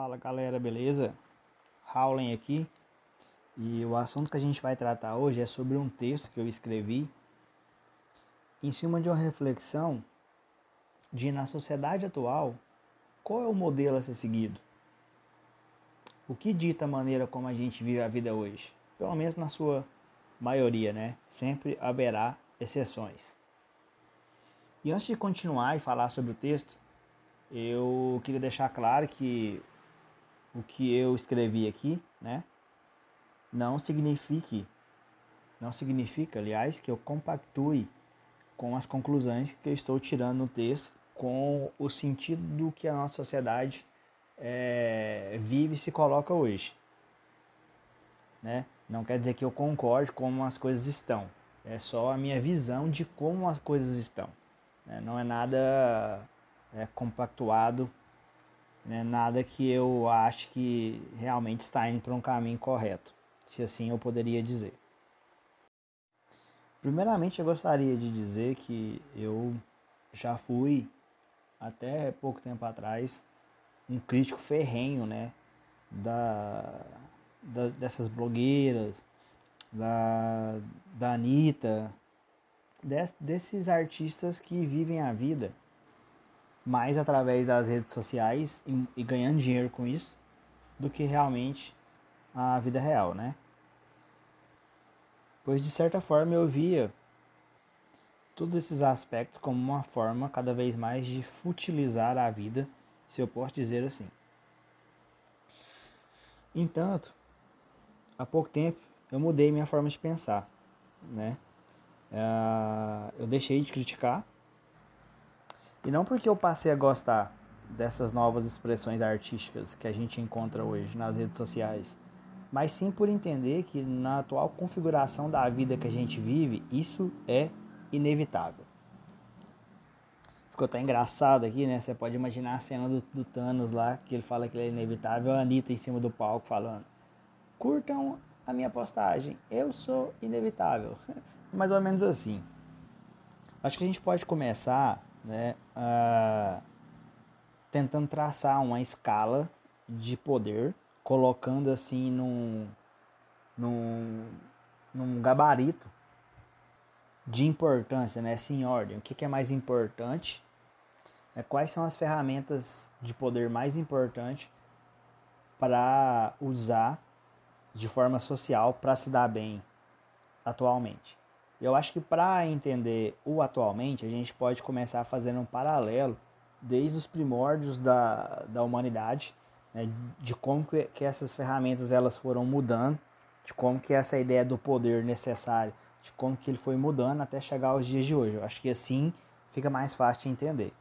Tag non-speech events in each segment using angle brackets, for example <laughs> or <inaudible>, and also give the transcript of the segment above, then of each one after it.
Fala galera, beleza? Howling aqui. E o assunto que a gente vai tratar hoje é sobre um texto que eu escrevi em cima de uma reflexão de na sociedade atual qual é o modelo a ser seguido? O que dita a maneira como a gente vive a vida hoje? Pelo menos na sua maioria, né? Sempre haverá exceções. E antes de continuar e falar sobre o texto, eu queria deixar claro que o que eu escrevi aqui, né, não signifique, não significa, aliás, que eu compactue com as conclusões que eu estou tirando no texto, com o sentido do que a nossa sociedade é, vive e se coloca hoje. Né? Não quer dizer que eu concorde com como as coisas estão. É só a minha visão de como as coisas estão. Né? Não é nada é, compactuado, né? nada que eu acho que realmente está indo para um caminho correto, se assim eu poderia dizer. Primeiramente, eu gostaria de dizer que eu já fui, até pouco tempo atrás, um crítico ferrenho né, da, da dessas blogueiras, da, da Anitta, desses artistas que vivem a vida mais através das redes sociais e, e, ganhando dinheiro com isso do que realmente a vida real, né? Pois de certa forma eu via todos esses aspectos como uma forma cada vez mais de futilizar a vida, se eu posso dizer assim. Entanto, há pouco tempo eu mudei minha forma de pensar, né? Uh, eu deixei de criticar. E não porque eu passei a gostar dessas novas expressões artísticas que a gente encontra hoje nas redes sociais, mas sim por entender que na atual configuração da vida que a gente vive, isso é inevitável. Ficou até engraçado aqui, né? Você pode imaginar a cena do, do Thanos lá, que ele fala que ele é inevitável, a Anitta em cima do palco falando: curtam a minha postagem, eu sou inevitável. <laughs> mais ou menos assim. Acho que a gente pode começar né, uh, tentando traçar uma escala de poder, colocando assim num, num, num gabarito de importância, né, assim, em ordem. O que, que é mais importante? É, quais são as ferramentas de poder mais importantes para usar de forma social para se dar bem atualmente? Eu acho que para entender o atualmente, a gente pode começar fazendo um paralelo desde os primórdios da, da humanidade, né, de como que, que essas ferramentas elas foram mudando, de como que essa ideia do poder necessário, de como que ele foi mudando até chegar aos dias de hoje. Eu acho que assim fica mais fácil de entender.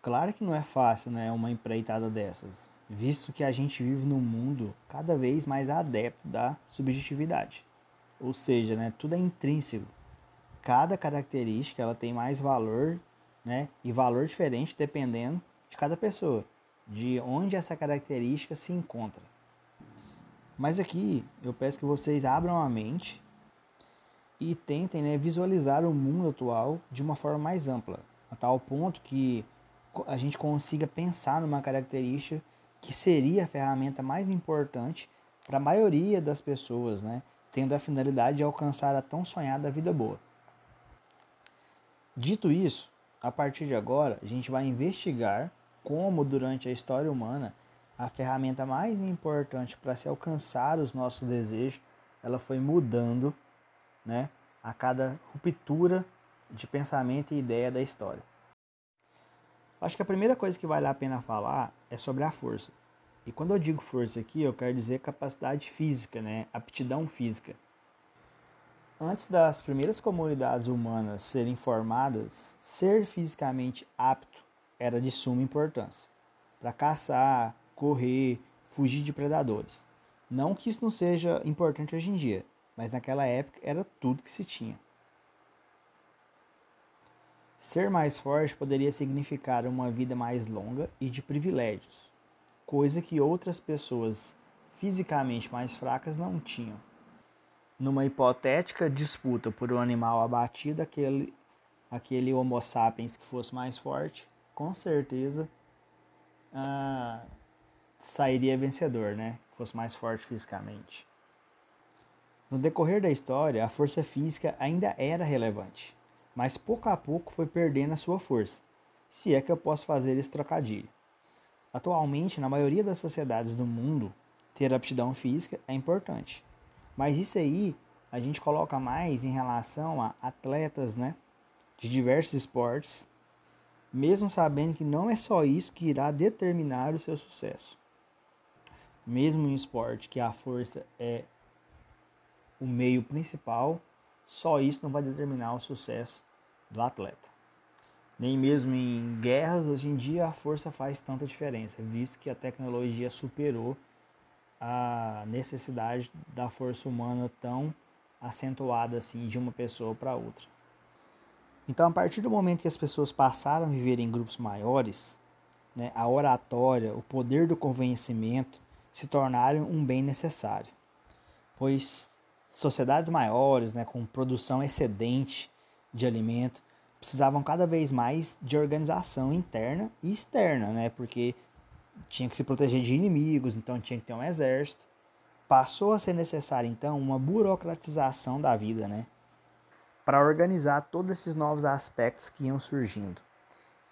Claro que não é fácil, né, uma empreitada dessas, visto que a gente vive num mundo cada vez mais adepto da subjetividade. Ou seja, né, tudo é intrínseco. Cada característica ela tem mais valor né, e valor diferente dependendo de cada pessoa, de onde essa característica se encontra. Mas aqui eu peço que vocês abram a mente e tentem né, visualizar o mundo atual de uma forma mais ampla, a tal ponto que a gente consiga pensar numa característica que seria a ferramenta mais importante para a maioria das pessoas, né? Tendo a finalidade de alcançar a tão sonhada vida boa. Dito isso, a partir de agora, a gente vai investigar como, durante a história humana, a ferramenta mais importante para se alcançar os nossos desejos, ela foi mudando, né, a cada ruptura de pensamento e ideia da história. Acho que a primeira coisa que vale a pena falar é sobre a força. E quando eu digo força aqui, eu quero dizer capacidade física, né? aptidão física. Antes das primeiras comunidades humanas serem formadas, ser fisicamente apto era de suma importância para caçar, correr, fugir de predadores. Não que isso não seja importante hoje em dia, mas naquela época era tudo que se tinha. Ser mais forte poderia significar uma vida mais longa e de privilégios, coisa que outras pessoas fisicamente mais fracas não tinham. Numa hipotética disputa por um animal abatido, aquele, aquele Homo sapiens que fosse mais forte, com certeza ah, sairia vencedor, né? Que fosse mais forte fisicamente. No decorrer da história, a força física ainda era relevante, mas pouco a pouco foi perdendo a sua força, se é que eu posso fazer esse trocadilho. Atualmente, na maioria das sociedades do mundo, ter aptidão física é importante. Mas isso aí a gente coloca mais em relação a atletas, né, de diversos esportes, mesmo sabendo que não é só isso que irá determinar o seu sucesso. Mesmo em esporte que a força é o meio principal, só isso não vai determinar o sucesso do atleta. Nem mesmo em guerras, hoje em dia, a força faz tanta diferença, visto que a tecnologia superou a necessidade da força humana tão acentuada assim de uma pessoa para outra. Então, a partir do momento que as pessoas passaram a viver em grupos maiores, né, a oratória, o poder do convencimento se tornaram um bem necessário, pois sociedades maiores, né, com produção excedente de alimento, precisavam cada vez mais de organização interna e externa, né, porque tinha que se proteger de inimigos, então tinha que ter um exército. Passou a ser necessária então uma burocratização da vida, né, para organizar todos esses novos aspectos que iam surgindo.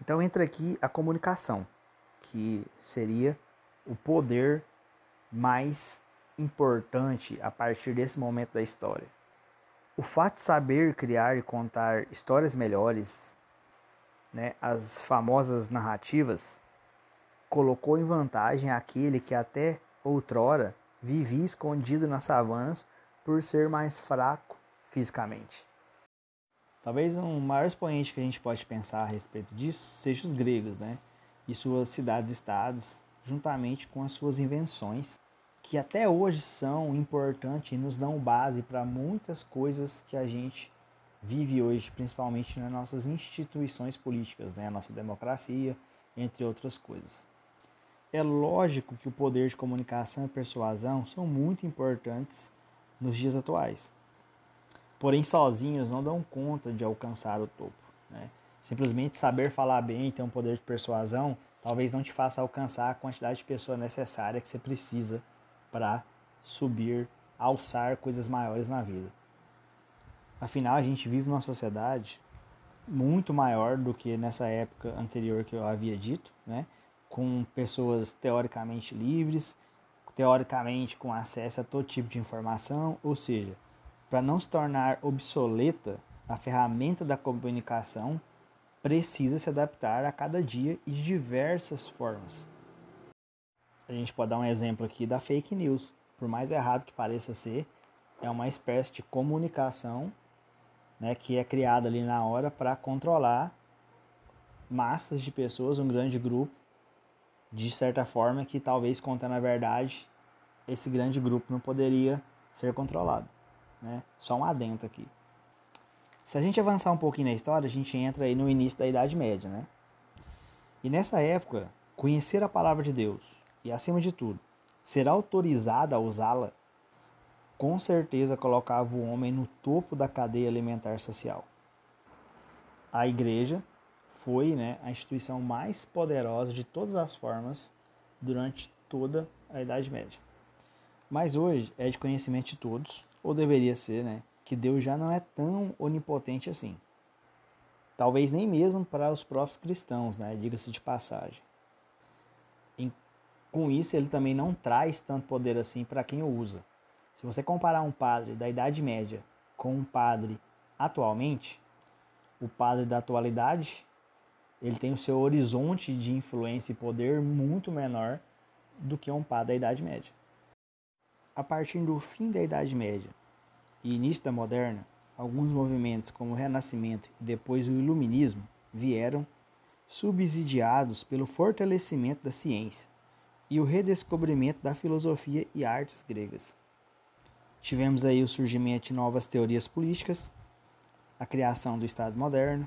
Então entra aqui a comunicação, que seria o poder mais importante a partir desse momento da história. O fato de saber criar e contar histórias melhores, né, as famosas narrativas, colocou em vantagem aquele que até outrora vivia escondido nas savanas por ser mais fraco fisicamente. Talvez um maior expoente que a gente pode pensar a respeito disso seja os gregos, né? E suas cidades-estados, juntamente com as suas invenções que até hoje são importantes e nos dão base para muitas coisas que a gente vive hoje, principalmente nas nossas instituições políticas, né? a nossa democracia, entre outras coisas. É lógico que o poder de comunicação e persuasão são muito importantes nos dias atuais. Porém, sozinhos não dão conta de alcançar o topo. Né? Simplesmente saber falar bem e ter um poder de persuasão talvez não te faça alcançar a quantidade de pessoa necessária que você precisa para subir, alçar coisas maiores na vida. Afinal, a gente vive numa sociedade muito maior do que nessa época anterior que eu havia dito, né? com pessoas teoricamente livres, teoricamente com acesso a todo tipo de informação, ou seja, para não se tornar obsoleta, a ferramenta da comunicação precisa se adaptar a cada dia e de diversas formas a gente pode dar um exemplo aqui da fake news. Por mais errado que pareça ser, é uma espécie de comunicação né, que é criada ali na hora para controlar massas de pessoas, um grande grupo, de certa forma que talvez contando a verdade, esse grande grupo não poderia ser controlado. Né? Só um adento aqui. Se a gente avançar um pouquinho na história, a gente entra aí no início da Idade Média, né? E nessa época, conhecer a palavra de Deus, e, acima de tudo, ser autorizada a usá-la, com certeza colocava o homem no topo da cadeia alimentar social. A igreja foi né, a instituição mais poderosa de todas as formas durante toda a Idade Média. Mas hoje é de conhecimento de todos, ou deveria ser, né, que Deus já não é tão onipotente assim. Talvez nem mesmo para os próprios cristãos, né, diga-se de passagem com isso ele também não traz tanto poder assim para quem o usa. Se você comparar um padre da Idade Média com um padre atualmente, o padre da atualidade ele tem o seu horizonte de influência e poder muito menor do que um padre da Idade Média. A partir do fim da Idade Média e início da Moderna, alguns movimentos como o Renascimento e depois o Iluminismo vieram subsidiados pelo fortalecimento da ciência e o redescobrimento da filosofia e artes gregas. Tivemos aí o surgimento de novas teorias políticas, a criação do Estado moderno,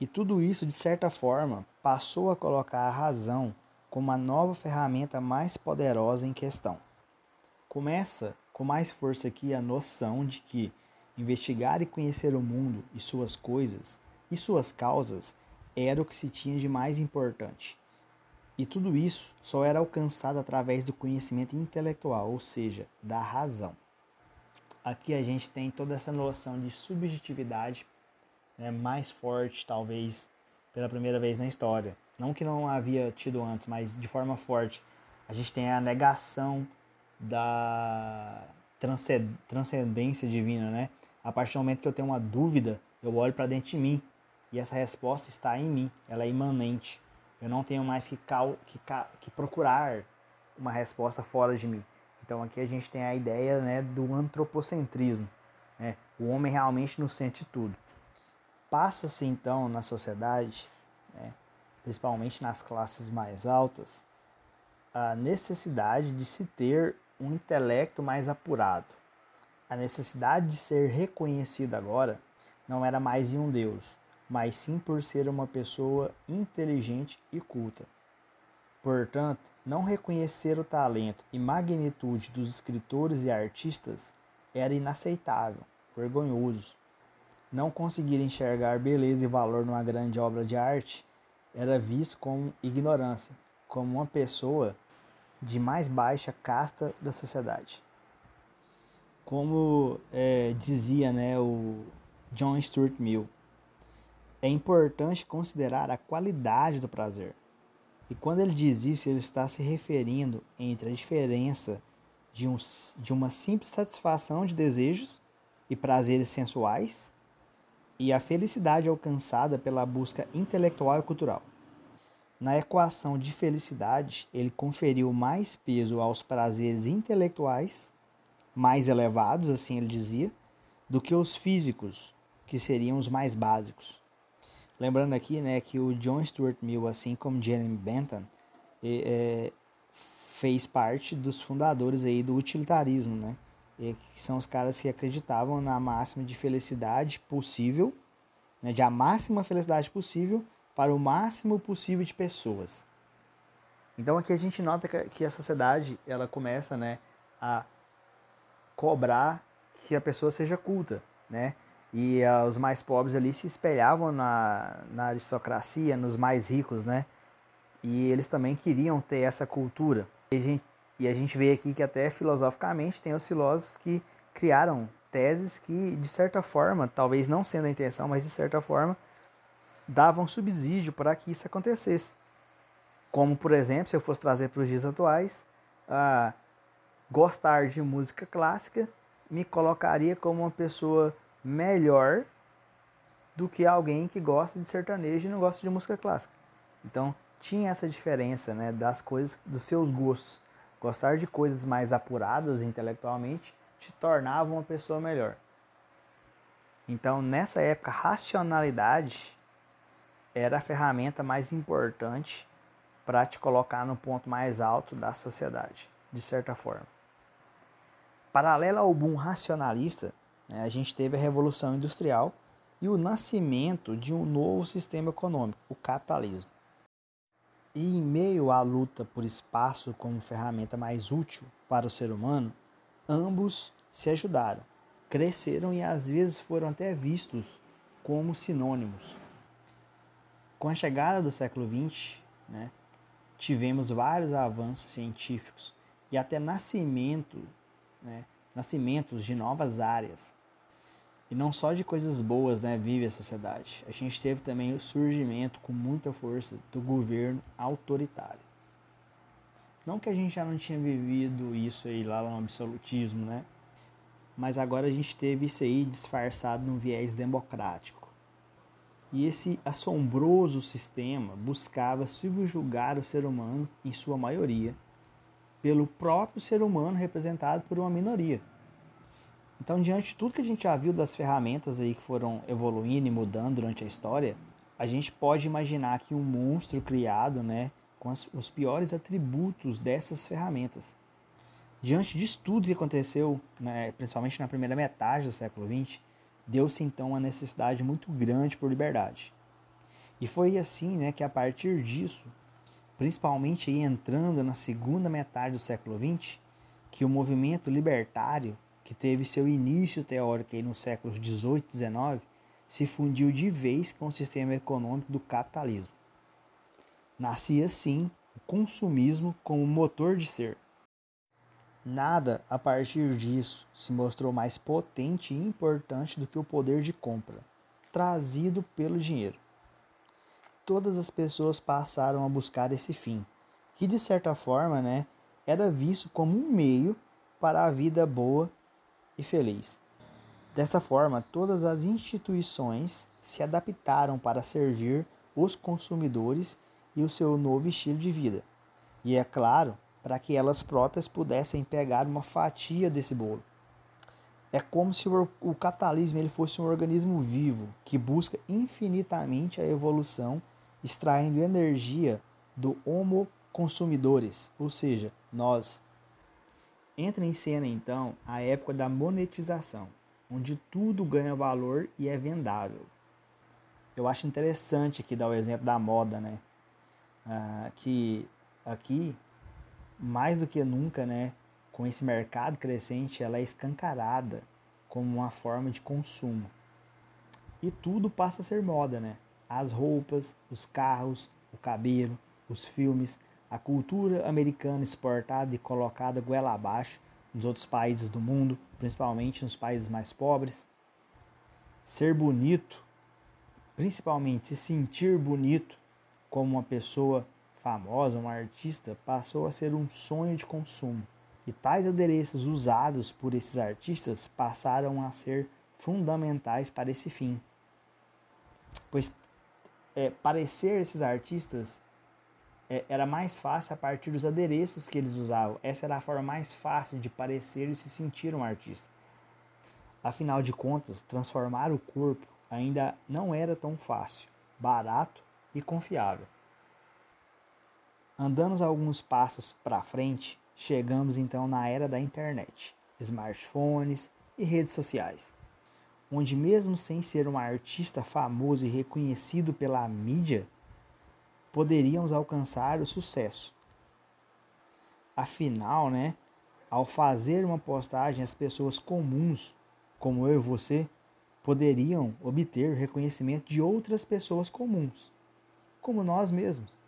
e tudo isso, de certa forma, passou a colocar a razão como a nova ferramenta mais poderosa em questão. Começa com mais força aqui a noção de que investigar e conhecer o mundo e suas coisas e suas causas era o que se tinha de mais importante E tudo isso só era alcançado através do conhecimento intelectual, ou seja, da razão. Aqui a gente tem toda essa noção de subjetividade né, mais forte, talvez, pela primeira vez na história. Não que não havia tido antes, mas de forma forte. A gente tem a negação da transcendência divina, né? A partir do momento que eu tenho uma dúvida, eu olho para dentro de mim e essa resposta está em mim, ela é imanente. Eu não tenho mais que, cal, que, que procurar uma resposta fora de mim. Então aqui a gente tem a ideia né, do antropocentrismo. Né? O homem realmente no centro de tudo. Passa-se então na sociedade, né, principalmente nas classes mais altas, a necessidade de se ter um intelecto mais apurado. A necessidade de ser reconhecido agora não era mais em um Deus, mas sim por ser uma pessoa inteligente e culta. Portanto, não reconhecer o talento e magnitude dos escritores e artistas era inaceitável, vergonhoso. Não conseguir enxergar beleza e valor numa grande obra de arte era visto como ignorância, como uma pessoa de mais baixa casta da sociedade. Como é, dizia né, o John Stuart Mill, é importante considerar a qualidade do prazer. E quando ele diz isso, ele está se referindo entre a diferença de, um, de uma simples satisfação de desejos e prazeres sensuais e a felicidade alcançada pela busca intelectual e cultural. Na equação de felicidade, ele conferiu mais peso aos prazeres intelectuais, mais elevados, assim ele dizia, do que os físicos, que seriam os mais básicos. Lembrando aqui né, que o John Stuart Mill, assim como Jeremy Bentham, é, fez parte dos fundadores aí do utilitarismo, né? E, que são os caras que acreditavam na máxima de felicidade possível, né, de a máxima felicidade possível para o máximo possível de pessoas. Então aqui a gente nota que a sociedade ela começa né, a cobrar que a pessoa seja culta, né? E uh, os mais pobres ali se espelhavam na, na aristocracia, nos mais ricos, né? E eles também queriam ter essa cultura. E a, gente, e a gente vê aqui que até filosoficamente tem os filósofos que criaram teses que, de certa forma, talvez não sendo a intenção, mas de certa forma, davam subsídio para que isso acontecesse. Como, por exemplo, se eu fosse trazer para os dias atuais, uh, gostar de música clássica me colocaria como uma pessoa melhor do que alguém que gosta de sertanejo e não gosta de música clássica. Então, tinha essa diferença, né, das coisas, dos seus gostos. Gostar de coisas mais apuradas intelectualmente te tornava uma pessoa melhor. Então, nessa época, racionalidade era a ferramenta mais importante para te colocar no ponto mais alto da sociedade, de certa forma. Paralelo ao boom racionalista, a gente teve a Revolução Industrial e o nascimento de um novo sistema econômico, o capitalismo. E em meio à luta por espaço como ferramenta mais útil para o ser humano, ambos se ajudaram, cresceram e às vezes foram até vistos como sinônimos. Com a chegada do século XX, né, tivemos vários avanços científicos e até nascimento, né, nascimentos de novas áreas e não só de coisas boas né, vive a sociedade. A gente teve também o surgimento com muita força do governo autoritário. Não que a gente já não tinha vivido isso aí lá no absolutismo, né? Mas agora a gente teve isso aí disfarçado num viés democrático. E esse assombroso sistema buscava subjugar o ser humano, em sua maioria, pelo próprio ser humano representado por uma minoria. Então, diante de tudo que a gente já viu das ferramentas aí que foram evoluindo e mudando durante a história, a gente pode imaginar que um monstro criado, né, com as, os piores atributos dessas ferramentas. Diante disso tudo que aconteceu, né, principalmente na primeira metade do século XX, deu-se então uma necessidade muito grande por liberdade. E foi assim né, que a partir disso, principalmente entrando na segunda metade do século XX, que o movimento libertário que teve seu início teórico aí nos séculos 18 e 19, se fundiu de vez com o sistema econômico do capitalismo. Nascia assim o consumismo como motor de ser. Nada a partir disso se mostrou mais potente e importante do que o poder de compra, trazido pelo dinheiro. Todas as pessoas passaram a buscar esse fim, que de certa forma, né, era visto como um meio para a vida boa e feliz. Desta forma, todas as instituições se adaptaram para servir os consumidores e o seu novo estilo de vida. E é claro, para que elas próprias pudessem pegar uma fatia desse bolo. É como se o, capitalismo ele fosse um organismo vivo que busca infinitamente a evolução, extraindo energia do homo consumidores, ou seja, nós. Entra em cena então a época da monetização, onde tudo ganha valor e é vendável. Eu acho interessante aqui dar o exemplo da moda, né? Ah, que aqui mais do que nunca, né, com esse mercado crescente, ela é escancarada como uma forma de consumo. E tudo passa a ser moda, né? As roupas, os carros, o cabelo, os filmes, a cultura americana exportada e colocada goela abaixo nos outros países do mundo, principalmente nos países mais pobres. Ser bonito, principalmente se sentir bonito como uma pessoa famosa, uma artista, passou a ser um sonho de consumo. E tais adereços usados por esses artistas passaram a ser fundamentais para esse fim. Pois é, parecer esses artistas é, era mais fácil a partir dos adereços que eles usavam. Essa era a forma mais fácil de parecer e se sentir um artista. Afinal de contas, transformar o corpo ainda não era tão fácil, barato e confiável. Andando alguns passos para frente, chegamos então na era da internet, smartphones e redes sociais, onde, mesmo sem ser um artista famoso e reconhecido pela mídia, poderíamos alcançar o sucesso. Afinal, né, ao fazer uma postagem, as pessoas comuns, como eu e você, poderiam obter reconhecimento de outras pessoas comuns, como nós mesmos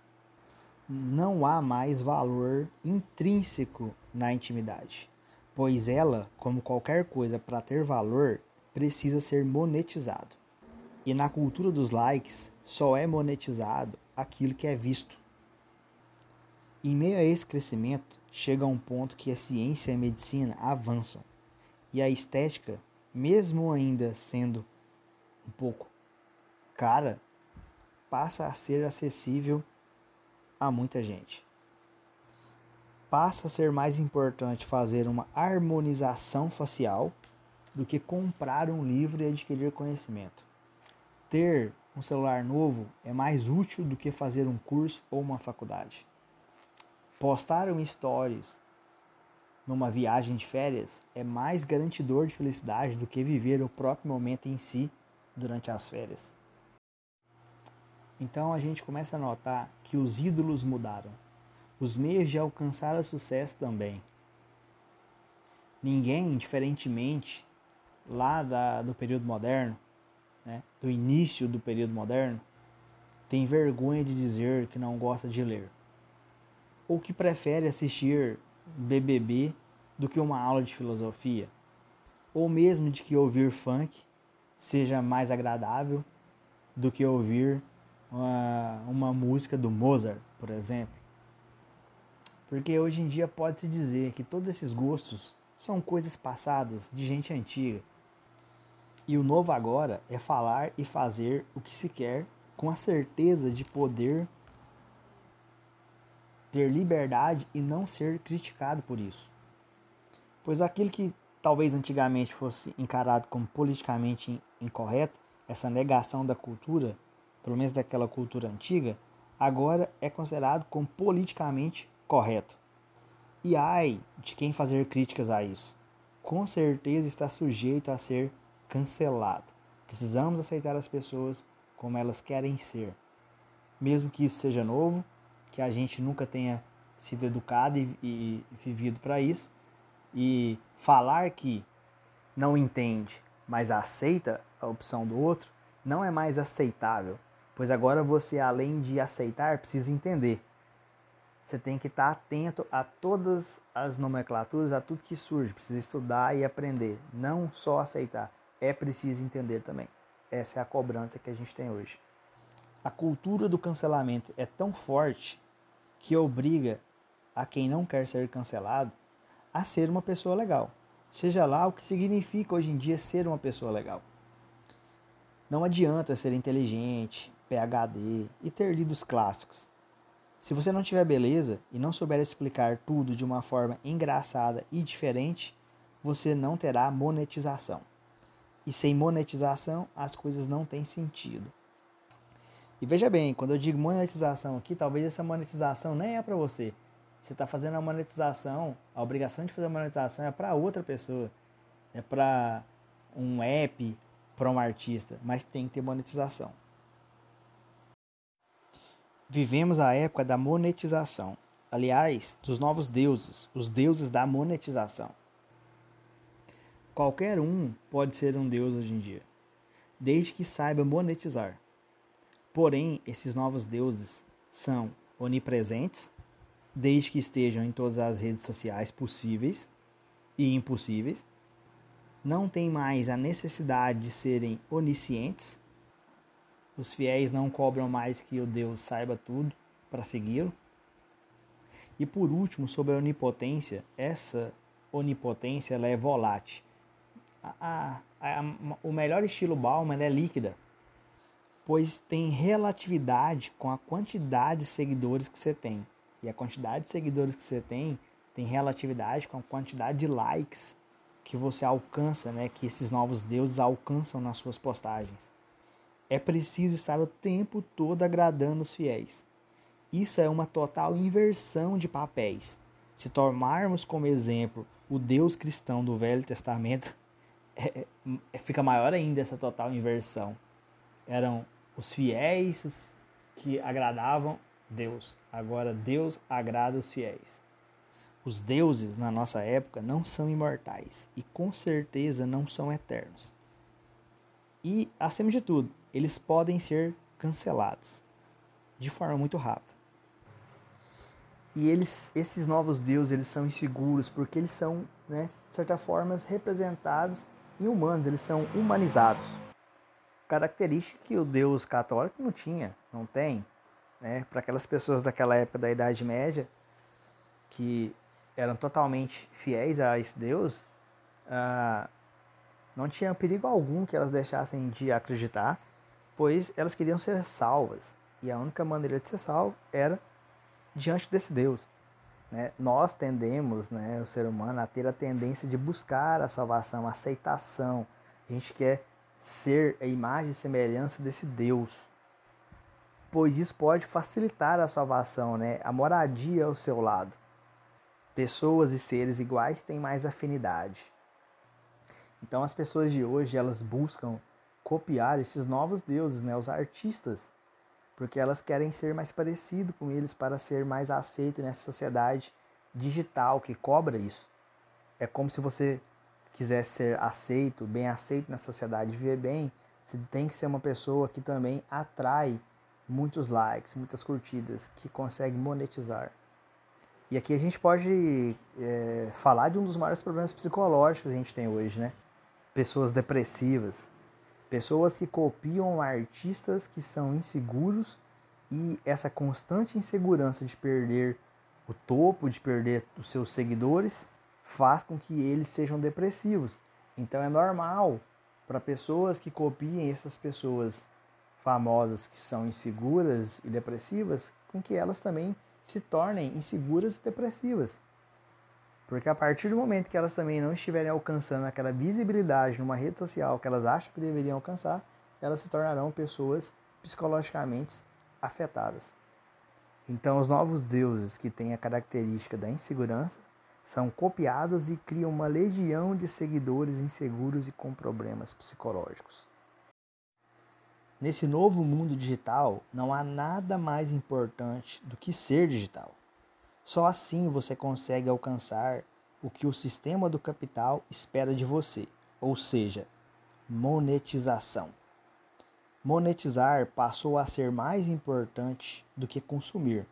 não há mais valor intrínseco na intimidade, pois ela, como qualquer coisa para ter valor, precisa ser monetizado. E na cultura dos likes, só é monetizado aquilo que é visto. Em meio a esse crescimento, chega um ponto que a ciência e a medicina avançam, e a estética, mesmo ainda sendo um pouco cara, passa a ser acessível a muita gente. Passa a ser mais importante fazer uma harmonização facial do que comprar um livro e adquirir conhecimento. Ter um celular novo é mais útil do que fazer um curso ou uma faculdade. Postar um stories numa viagem de férias é mais garantidor de felicidade do que viver o próprio momento em si durante as férias. Então a gente começa a notar que os ídolos mudaram. Os meios de alcançar o sucesso também. Ninguém, diferentemente lá da, do período moderno, do início do período moderno, tem vergonha de dizer que não gosta de ler. Ou que prefere assistir BBB do que uma aula de filosofia. Ou mesmo de que ouvir funk seja mais agradável do que ouvir uma, uma música do Mozart, por exemplo. Porque hoje em dia pode-se dizer que todos esses gostos são coisas passadas de gente antiga. E o novo agora é falar e fazer o que se quer com a certeza de poder ter liberdade e não ser criticado por isso. Pois aquilo que talvez antigamente fosse encarado como politicamente incorreto, essa negação da cultura, pelo menos daquela cultura antiga, agora é considerado como politicamente correto. E ai de quem fazer críticas a isso. Com certeza está sujeito a ser cancelado. Precisamos aceitar as pessoas como elas querem ser. Mesmo que isso seja novo, que a gente nunca tenha sido educado e, e vivido para isso, e falar que não entende, mas aceita a opção do outro, não é mais aceitável, pois agora você, além de aceitar, precisa entender. você tem que estar atento a todas as nomenclaturas, a tudo que surge. Precisa estudar e aprender, não só aceitar. É preciso entender também. Essa é a cobrança que a gente tem hoje. A cultura do cancelamento é tão forte que obriga a quem não quer ser cancelado a ser uma pessoa legal. Seja lá o que significa hoje em dia ser uma pessoa legal. Não adianta ser inteligente, PhD e ter lido os clássicos. Se você não tiver beleza e não souber explicar tudo de uma forma engraçada e diferente, você não terá monetização. E sem monetização, as coisas não têm sentido. E veja bem, quando eu digo monetização aqui, talvez essa monetização nem é para você. Você está fazendo a monetização, a obrigação de fazer a monetização é para outra pessoa. É para um app, para um artista, mas tem que ter monetização. Vivemos a época da monetização. Aliás, dos novos deuses, os deuses da monetização. Qualquer um pode ser um deus hoje em dia, desde que saiba monetizar. Porém, esses novos deuses são onipresentes, desde que estejam em todas as redes sociais possíveis e impossíveis. Não tem mais a necessidade de serem oniscientes, os fiéis não cobram mais que o Deus saiba tudo para segui-lo. E por último, sobre a onipotência, essa onipotência ela é volátil. A, a, a, o melhor estilo Bauman é líquida, pois tem relatividade com a quantidade de seguidores que você tem. E a quantidade de seguidores que você tem tem relatividade com a quantidade de likes que você alcança, né, que esses novos deuses alcançam nas suas postagens é preciso estar o tempo todo agradando os fiéis. Isso é uma total inversão de papéis. Se tomarmos como exemplo o Deus cristão do Velho Testamento, é, é, fica maior ainda essa total inversão. Eram os fiéis que agradavam Deus. Agora Deus agrada os fiéis. Os deuses na nossa época não são imortais e com certeza não são eternos. E, acima de tudo, eles podem ser cancelados de forma muito rápida. E eles, esses novos deuses, eles são inseguros porque eles são, né, de certa forma, representados em humanos, eles são humanizados. Característica que o Deus católico não tinha, não tem. Né? Para aquelas pessoas daquela época da Idade Média que eram totalmente fiéis a esse Deus, ah, não tinha perigo algum que elas deixassem de acreditar pois elas queriam ser salvas. E a única maneira de ser salvo era diante desse Deus. Né? Nós tendemos, né, o ser humano, a ter a tendência de buscar a salvação, a aceitação. A gente quer ser a imagem e semelhança desse Deus. Pois isso pode facilitar a salvação, né? a moradia ao seu lado. Pessoas e seres iguais têm mais afinidade. Então as pessoas de hoje, elas buscam copiar esses novos deuses, né, os artistas, porque elas querem ser mais parecido com eles para ser mais aceito nessa sociedade digital que cobra isso. É como se você quiser ser aceito, bem aceito na sociedade, viver bem, você tem que ser uma pessoa que também atrai muitos likes, muitas curtidas, que consegue monetizar. E aqui a gente pode é, falar de um dos maiores problemas psicológicos que a gente tem hoje, né? Pessoas depressivas, Pessoas que copiam artistas que são inseguros e essa constante insegurança de perder o topo, de perder os seus seguidores, faz com que eles sejam depressivos. Então é normal para pessoas que copiem essas pessoas famosas que são inseguras e depressivas, com que elas também se tornem inseguras e depressivas. Porque a partir do momento que elas também não estiverem alcançando aquela visibilidade numa rede social que elas acham que deveriam alcançar, elas se tornarão pessoas psicologicamente afetadas. Então, os novos deuses que têm a característica da insegurança são copiados e criam uma legião de seguidores inseguros e com problemas psicológicos. Nesse novo mundo digital, não há nada mais importante do que ser digital. Só assim você consegue alcançar o que o sistema do capital espera de você, ou seja, monetização. Monetizar passou a ser mais importante do que consumir,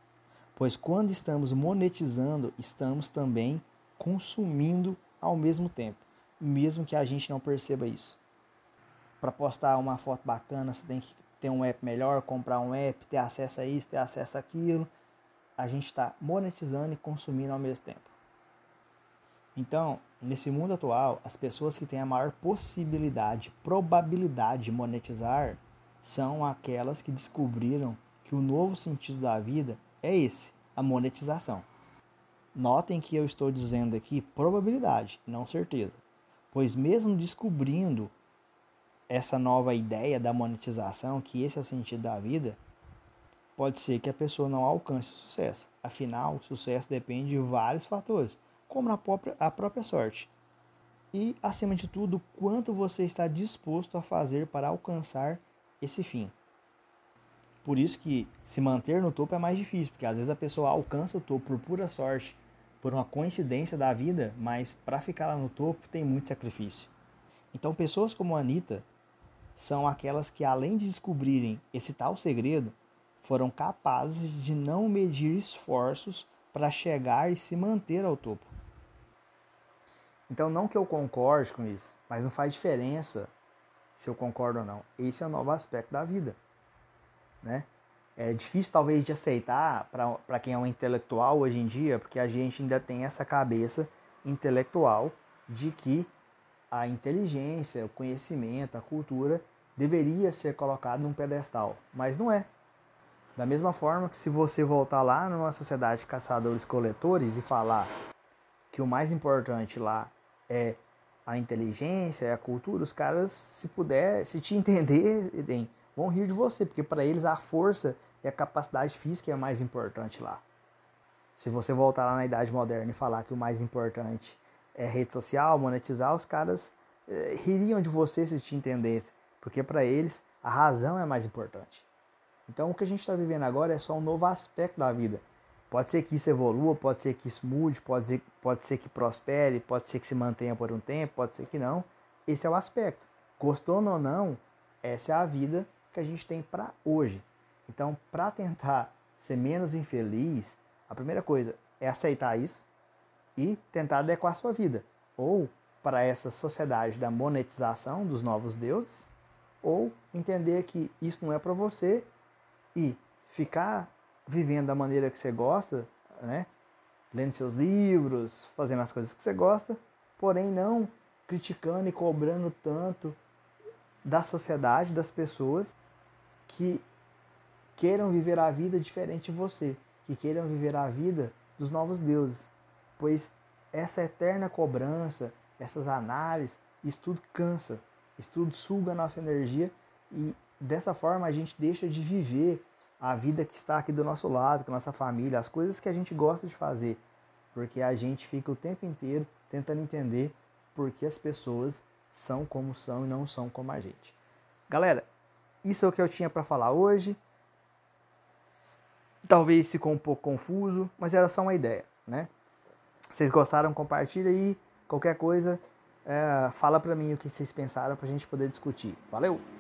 Pois quando estamos monetizando, estamos também consumindo ao mesmo tempo, mesmo que a gente não perceba isso. Para postar uma foto bacana, você tem que ter um app melhor, comprar um app, ter acesso a isso, ter acesso àquilo. A gente está monetizando e consumindo ao mesmo tempo. Então, nesse mundo atual, as pessoas que têm a maior possibilidade, probabilidade de monetizar, são aquelas que descobriram que o novo sentido da vida é esse, a monetização. Notem que eu estou dizendo aqui probabilidade, não certeza. Pois mesmo descobrindo essa nova ideia da monetização, que esse é o sentido da vida, pode ser que a pessoa não alcance o sucesso. Afinal, o sucesso depende de vários fatores, como a própria, a própria sorte. E, acima de tudo, quanto você está disposto a fazer para alcançar esse fim. Por isso que se manter no topo é mais difícil, porque às vezes a pessoa alcança o topo por pura sorte, por uma coincidência da vida, mas para ficar lá no topo tem muito sacrifício. Então, pessoas como a Anitta são aquelas que, além de descobrirem esse tal segredo, foram capazes de não medir esforços para chegar e se manter ao topo. Então, não que eu concorde com isso, mas não faz diferença se eu concordo ou não. Esse é o novo aspecto da vida, né? É difícil talvez de aceitar para quem é um intelectual hoje em dia, porque a gente ainda tem essa cabeça intelectual de que a inteligência, o conhecimento, a cultura deveria ser colocado num pedestal, mas não é. Da mesma forma que se você voltar lá numa sociedade de caçadores-coletores e falar que o mais importante lá é a inteligência, é a cultura, os caras, se puder, se te <laughs> entenderem, vão rir de você, porque para eles a força e a capacidade física é mais importante lá. Se você voltar lá na idade moderna e falar que o mais importante é rede social, monetizar, os caras eh, ririam de você se te entendessem, porque para eles a razão é mais importante. Então o que a gente está vivendo agora é só um novo aspecto da vida. Pode ser que isso evolua, pode ser que isso mude, pode ser, pode ser que prospere, pode ser que se mantenha por um tempo, pode ser que não. Esse é o aspecto. Gostando ou não, essa é a vida que a gente tem para hoje. Então, para tentar ser menos infeliz, a primeira coisa é aceitar isso e tentar adequar a sua vida. Ou para essa sociedade da monetização dos novos deuses, ou entender que isso não é para você e ficar vivendo da maneira que você gosta, né? lendo seus livros, fazendo as coisas que você gosta, porém não criticando e cobrando tanto da sociedade, das pessoas que queiram viver a vida diferente de você, que queiram viver a vida dos novos deuses, pois essa eterna cobrança, essas análises, isso tudo cansa, isso tudo suga a nossa energia e dessa forma a gente deixa de viver a vida que está aqui do nosso lado, com a nossa família, as coisas que a gente gosta de fazer, porque a gente fica o tempo inteiro tentando entender por que as pessoas são como são e não são como a gente. Galera, isso é o que eu tinha para falar hoje. Talvez ficou um pouco confuso, mas era só uma ideia, né? Vocês gostaram? Compartilha aí. Qualquer coisa, é, fala para mim o que vocês pensaram para a gente poder discutir. Valeu!